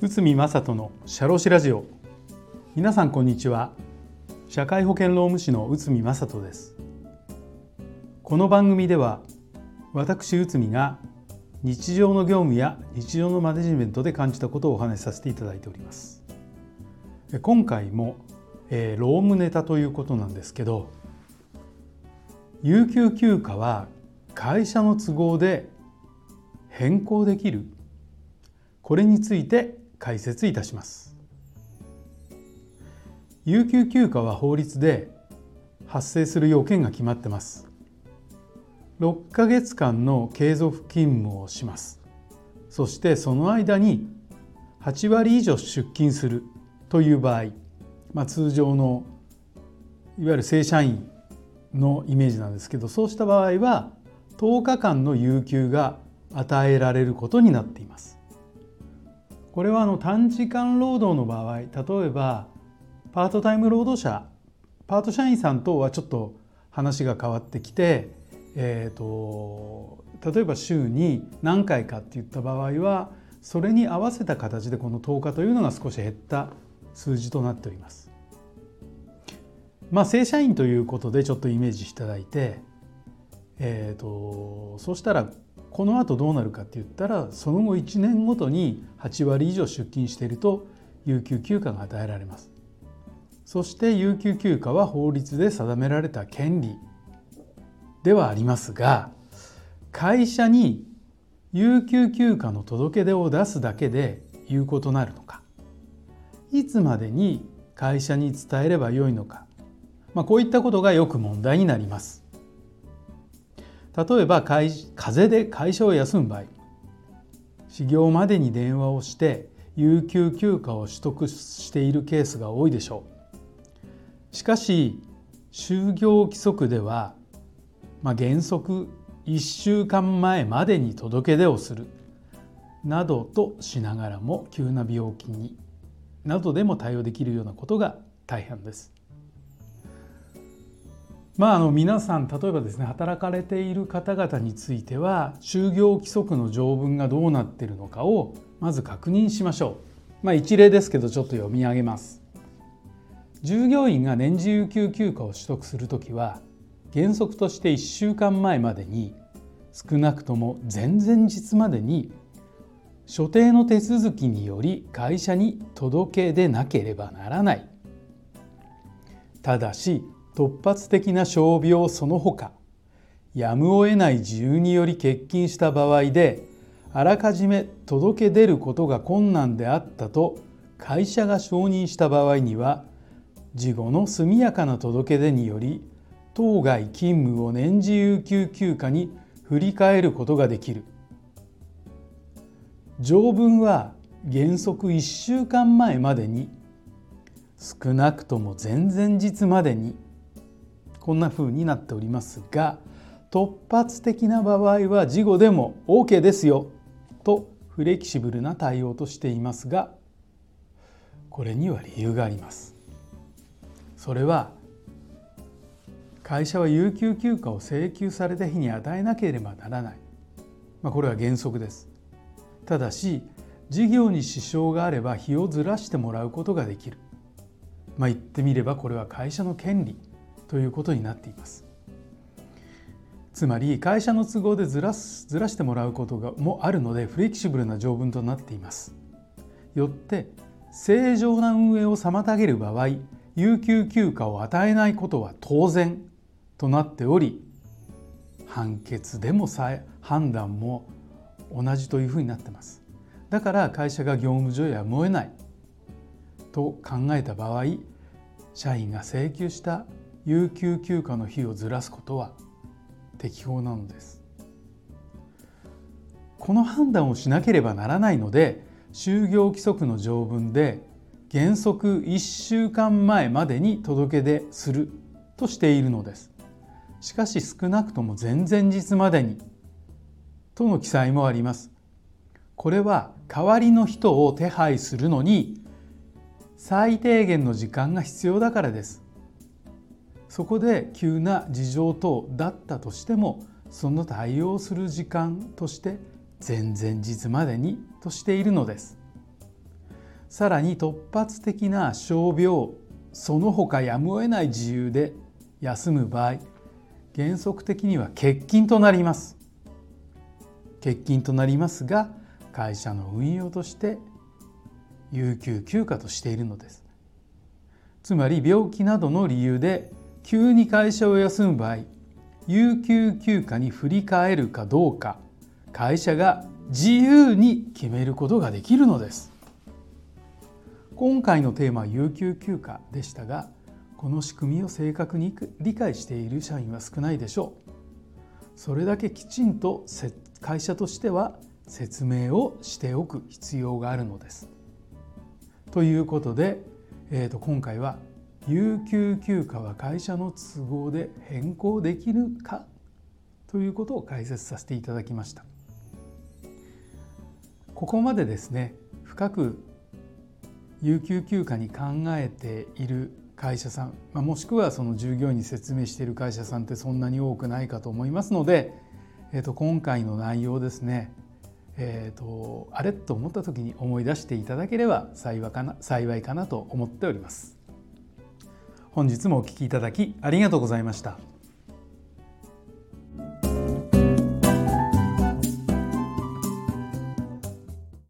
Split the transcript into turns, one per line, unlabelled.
内海正人の社労士ラジオ。皆さんこんにちは。社会保険労務士の内海正人です。この番組では私内海が日常の業務や日常のマネジメントで感じたことをお話しさせていただいております。今回も、えー、労務ネタということなんですけど有給休暇は会社の都合で変更できる。これについて解説いたします。有給休暇は法律で発生する要件が決まってます。6ヶ月間の継続勤務をします。そしてその間に8割以上出勤するという場合、まあ、通常のいわゆる正社員のイメージなんですけどそうした場合は10日間の有給が与えられることになっていますこれはあの短時間労働の場合例えばパートタイム労働者パート社員さんとはちょっと話が変わってきてえーと、例えば週に何回かっていった場合はそれに合わせた形でこの10日というのが少し減った数字となっております。まあ正社員ということでちょっとイメージしていただいて、えーと、そしたらこのあとどうなるかって言ったらその後1年ごとに8割以上出勤していると有給休暇が与えられます。そして有給休暇は法律で定められた権利ではありますが会社に有給休暇の届け出を出すだけで有効となるのかいつまでに会社に伝えればよいのか、まあ、こういったことがよく問題になります。例えば風邪で会社を休む場合始業までに電話をして有給休暇を取得しているケースが多いでしょう。しかし就業規則ではまあ、原則1週間前までに届け出をするなどとしながらも急な病気になどでも対応できるようなことが大変です。まあ、あの皆さん例えばですね働かれている方々については就業規則の条文がどうなっているのかをまず確認しましょう。まあ、一例ですけどちょっと読み上げます。従業員が年次有給休暇を取得するときは原則として1週間前までに少なくとも前々日までに所定の手続きにより会社に届け出なければならないただし突発的な傷病その他やむを得ない自由により欠勤した場合であらかじめ届け出ることが困難であったと会社が承認した場合には事後の速やかな届け出により当該勤務を年次有給休暇に振り替えることができる。条文は原則1週間前までに少なくとも前々日までにこんな風になっておりますが突発的な場合は事後でも OK ですよとフレキシブルな対応としていますがこれには理由があります。それは会社は有給休暇を請求された日に与えなければならない、まあ、これは原則です。ただし事業に支障があれば日をずらしてもらうことができる。まあ言ってみればこれは会社の権利。ということになっています。つまり会社の都合でずらすずらしてもらうことがもあるのでフレキシブルな条文となっています。よって正常な運営を妨げる場合有給休暇を与えないことは当然となっており判決でもさえ判断も同じというふうになってます。だから会社が業務上やむを得ないと考えた場合社員が請求した有給休暇の日をずらすことは適法なのですこの判断をしなければならないので就業規則の条文で原則1週間前までに届け出するとしているのですしかし少なくとも前々日までにとの記載もあります。これは代わりの人を手配するのに最低限の時間が必要だからです。そこで急な事情等だったとしてもその対応する時間として前々日までにとしているのです。さらに突発的な傷病その他やむを得ない自由で休む場合原則的には欠勤となります。欠勤となりますが会社の運用として有給休暇としているのです。つまり病気などの理由で急に会社を休む場合有給休暇に振り替えるかどうか会社が自由に決めることができるのです。今回のテーマは有給休暇でしたがこの仕組みを正確に理解している社員は少ないでしょう。それだけきちんと会社としては説明をしておく必要があるのです。ということで、えー、と今回は有給休暇は会社の都合で変更できるかということを解説させていただきましたここまでですね深く有給休暇に考えている会社さん、まあ、もしくはその従業員に説明している会社さんってそんなに多くないかと思いますので、えー、と今回の内容ですねえーと、あれと思った時に思い出していただければ幸いかな幸いかなと思っております。本日もお聴きいただきありがとうございました。